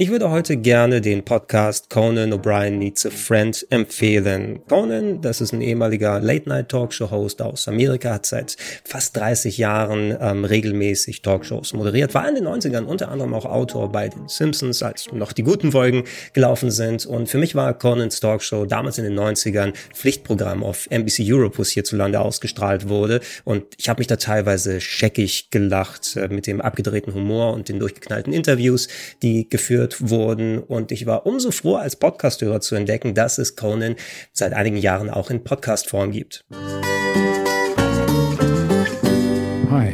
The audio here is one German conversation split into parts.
Ich würde heute gerne den Podcast Conan O'Brien Needs a Friend empfehlen. Conan, das ist ein ehemaliger Late-Night-Talkshow-Host aus Amerika, hat seit fast 30 Jahren ähm, regelmäßig Talkshows moderiert, war in den 90ern unter anderem auch Autor bei den Simpsons, als noch die guten Folgen gelaufen sind. Und für mich war Conans Talkshow damals in den 90ern Pflichtprogramm auf NBC Europe, wo es hierzulande ausgestrahlt wurde. Und ich habe mich da teilweise scheckig gelacht äh, mit dem abgedrehten Humor und den durchgeknallten Interviews, die geführt geführt wurden. Und ich war umso froher, als Podcasthörer zu entdecken, dass es Conan seit einigen Jahren auch in Podcastform gibt. Hi,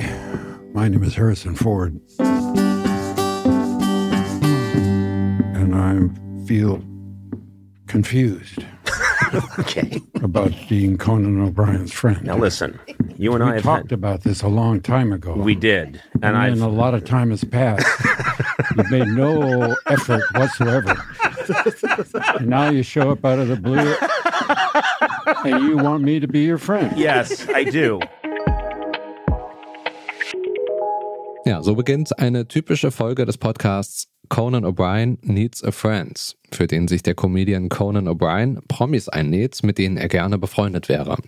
my name is Harrison Ford. And I feel confused. okay. About being Conan O'Brien's friend. Now listen, you and we I have talked had, about this a long time ago. we did, and, and a lot of time has passed. You've made no effort whatsoever. and now you show up out of the blue and you want me to be your friend. yes, I do. Ja, so beginnt eine typische Folge des Podcasts Conan O'Brien Needs a Friend, für den sich der Comedian Conan O'Brien Promis einnäht, mit denen er gerne befreundet wäre.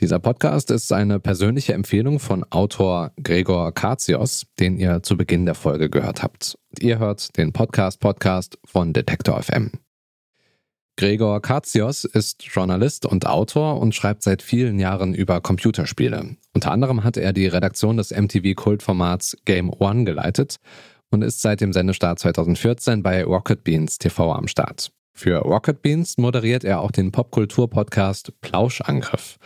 Dieser Podcast ist eine persönliche Empfehlung von Autor Gregor Katsios, den ihr zu Beginn der Folge gehört habt. Ihr hört den Podcast Podcast von Detektor FM. Gregor Katsios ist Journalist und Autor und schreibt seit vielen Jahren über Computerspiele. Unter anderem hat er die Redaktion des MTV-Kultformats Game One geleitet und ist seit dem Sendestart 2014 bei Rocket Beans TV am Start. Für Rocket Beans moderiert er auch den Popkultur-Podcast Plauschangriff.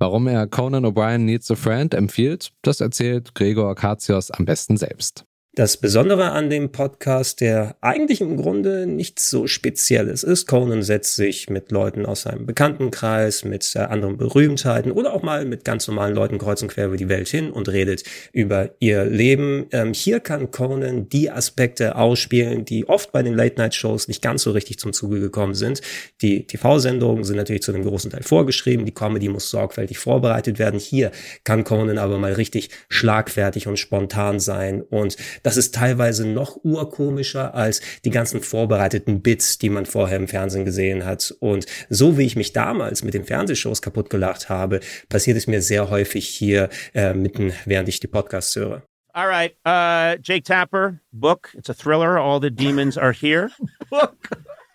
Warum er Conan O'Brien Needs a Friend empfiehlt, das erzählt Gregor Katsios am besten selbst. Das Besondere an dem Podcast, der eigentlich im Grunde nichts so Spezielles ist, Conan setzt sich mit Leuten aus seinem Bekanntenkreis, mit äh, anderen Berühmtheiten oder auch mal mit ganz normalen Leuten kreuz und quer über die Welt hin und redet über ihr Leben. Ähm, hier kann Conan die Aspekte ausspielen, die oft bei den Late-Night-Shows nicht ganz so richtig zum Zuge gekommen sind. Die TV-Sendungen sind natürlich zu einem großen Teil vorgeschrieben, die Comedy muss sorgfältig vorbereitet werden. Hier kann Conan aber mal richtig schlagfertig und spontan sein und das ist teilweise noch urkomischer als die ganzen vorbereiteten Bits, die man vorher im Fernsehen gesehen hat. Und so wie ich mich damals mit den Fernsehshows kaputt gelacht habe, passiert es mir sehr häufig hier äh, mitten, während ich die Podcasts höre. All right, uh, Jake Tapper, book. It's a thriller. All the demons are here. book.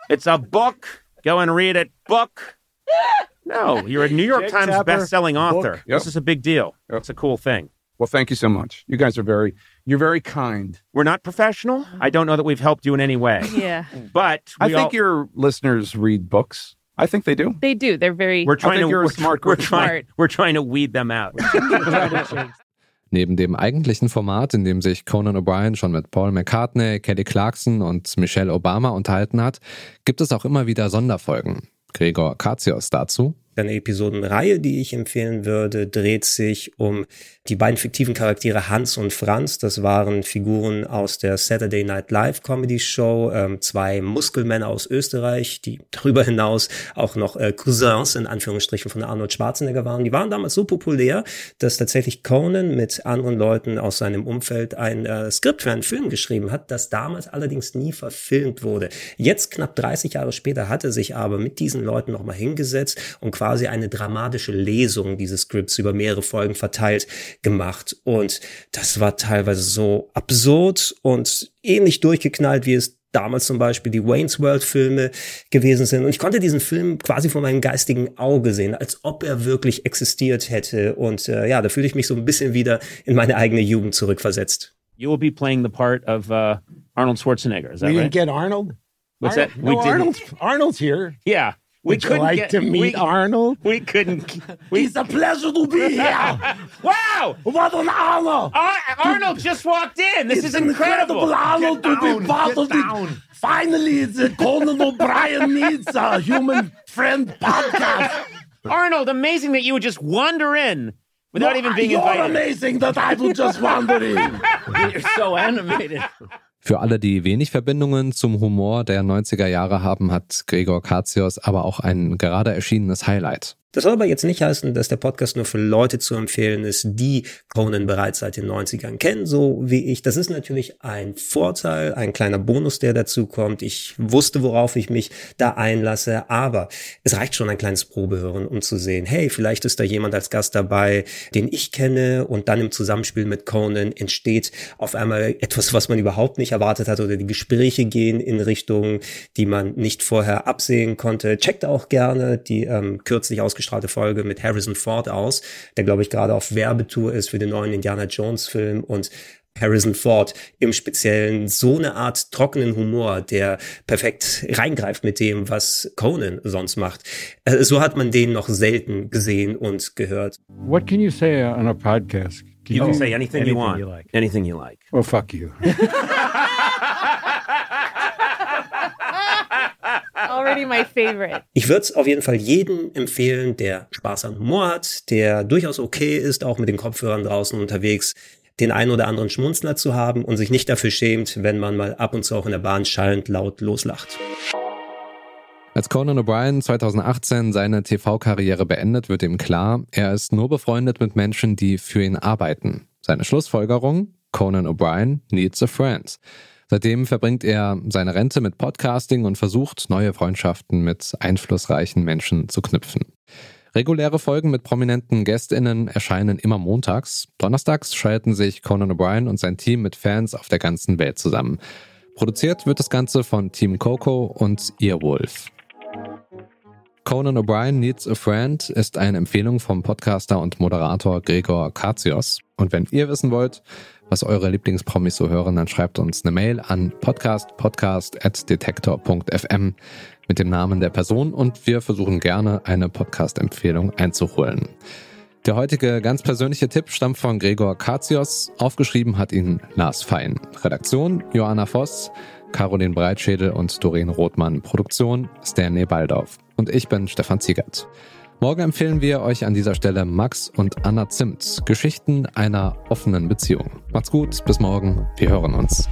It's a book. Go and read it. Book. No, you're a New York Jake Times Tapper, best-selling author. Yep. This is a big deal. Yep. It's a cool thing. Well, thank you so much. You guys are very, you're very kind. We're not professional. I don't know that we've helped you in any way, Yeah, but I think all- your listeners read books. I think they do. they do. They're very. we're trying think to we're, smart we're trying Smart. we're trying to weed them out. Neben dem eigentlichen Format, in dem sich Conan O'Brien schon mit Paul McCartney, Kelly Clarkson und Michelle Obama unterhalten hat, gibt es auch immer wieder Sonderfolgen. Gregor Katsios dazu. Eine Episodenreihe, die ich empfehlen würde, dreht sich um die beiden fiktiven Charaktere Hans und Franz. Das waren Figuren aus der Saturday Night Live Comedy Show, ähm, zwei Muskelmänner aus Österreich, die darüber hinaus auch noch äh, Cousins in Anführungsstrichen von Arnold Schwarzenegger waren. Die waren damals so populär, dass tatsächlich Conan mit anderen Leuten aus seinem Umfeld ein äh, Skript für einen Film geschrieben hat, das damals allerdings nie verfilmt wurde. Jetzt, knapp 30 Jahre später, hat er sich aber mit diesen Leuten nochmal hingesetzt und quasi eine dramatische Lesung dieses Skripts über mehrere Folgen verteilt gemacht. Und das war teilweise so absurd und ähnlich durchgeknallt, wie es damals zum Beispiel die Wayne's World Filme gewesen sind. Und ich konnte diesen Film quasi vor meinem geistigen Auge sehen, als ob er wirklich existiert hätte. Und äh, ja, da fühle ich mich so ein bisschen wieder in meine eigene Jugend zurückversetzt. You will be playing the part of uh, Arnold Schwarzenegger. Is that we right? didn't get Arnold. What's Arnold? that? No, We didn't- Arnold's Arnold's here. Yeah, we Would couldn't like get, to meet we, Arnold? We couldn't. We, It's a pleasure to be here. wow! what an honor! Ar- Arnold just walked in. This it's is incredible. honor to be part of the. Finally, it's a Conan O'Brien needs a human friend podcast. Arnold, amazing that you would just wander in without even being You're invited. amazing that I will just wander in. You're so animated. Für alle, die wenig Verbindungen zum Humor der 90er Jahre haben, hat Gregor Katsios aber auch ein gerade erschienenes Highlight. Das soll aber jetzt nicht heißen, dass der Podcast nur für Leute zu empfehlen ist, die Conan bereits seit den 90ern kennen, so wie ich. Das ist natürlich ein Vorteil, ein kleiner Bonus, der dazu kommt. Ich wusste, worauf ich mich da einlasse, aber es reicht schon ein kleines Probehören, um zu sehen, hey, vielleicht ist da jemand als Gast dabei, den ich kenne und dann im Zusammenspiel mit Conan entsteht auf einmal etwas, was man überhaupt nicht erwartet hat oder die Gespräche gehen in Richtungen, die man nicht vorher absehen konnte. Checkt auch gerne die ähm, kürzlich ausgestellte ausgestrahlte Folge mit Harrison Ford aus, der glaube ich gerade auf Werbetour ist für den neuen Indiana Jones Film und Harrison Ford im Speziellen so eine Art trockenen Humor, der perfekt reingreift mit dem, was Conan sonst macht. Äh, so hat man den noch selten gesehen und gehört. What can you say on a podcast? Can you can say anything, anything you want. You like. Anything you like. Well, fuck you. already my favorite. Ich würde es auf jeden Fall jedem empfehlen, der Spaß an Humor hat, der durchaus okay ist, auch mit den Kopfhörern draußen unterwegs, den einen oder anderen Schmunzler zu haben und sich nicht dafür schämt, wenn man mal ab und zu auch in der Bahn schallend laut loslacht. Als Conan O'Brien 2018 seine TV-Karriere beendet, wird ihm klar, er ist nur befreundet mit Menschen, die für ihn arbeiten. Seine Schlussfolgerung? Conan O'Brien needs a friend. Seitdem verbringt er seine Rente mit Podcasting und versucht, neue Freundschaften mit einflussreichen Menschen zu knüpfen. Reguläre Folgen mit prominenten GästInnen erscheinen immer montags. Donnerstags schalten sich Conan O'Brien und sein Team mit Fans auf der ganzen Welt zusammen. Produziert wird das Ganze von Team Coco und Earwolf. Conan O'Brien Needs a Friend ist eine Empfehlung vom Podcaster und Moderator Gregor Katsios. Und wenn ihr wissen wollt, was eure Lieblingspromis so hören, dann schreibt uns eine Mail an podcastpodcast.detektor.fm mit dem Namen der Person und wir versuchen gerne eine Podcast-Empfehlung einzuholen. Der heutige ganz persönliche Tipp stammt von Gregor Katsios. Aufgeschrieben hat ihn Lars Fein. Redaktion Johanna Voss, Caroline Breitschädel und Doreen Rothmann. Produktion Stanley Baldorf. Und ich bin Stefan Ziegert. Morgen empfehlen wir euch an dieser Stelle Max und Anna Zimt, Geschichten einer offenen Beziehung. Macht's gut, bis morgen, wir hören uns.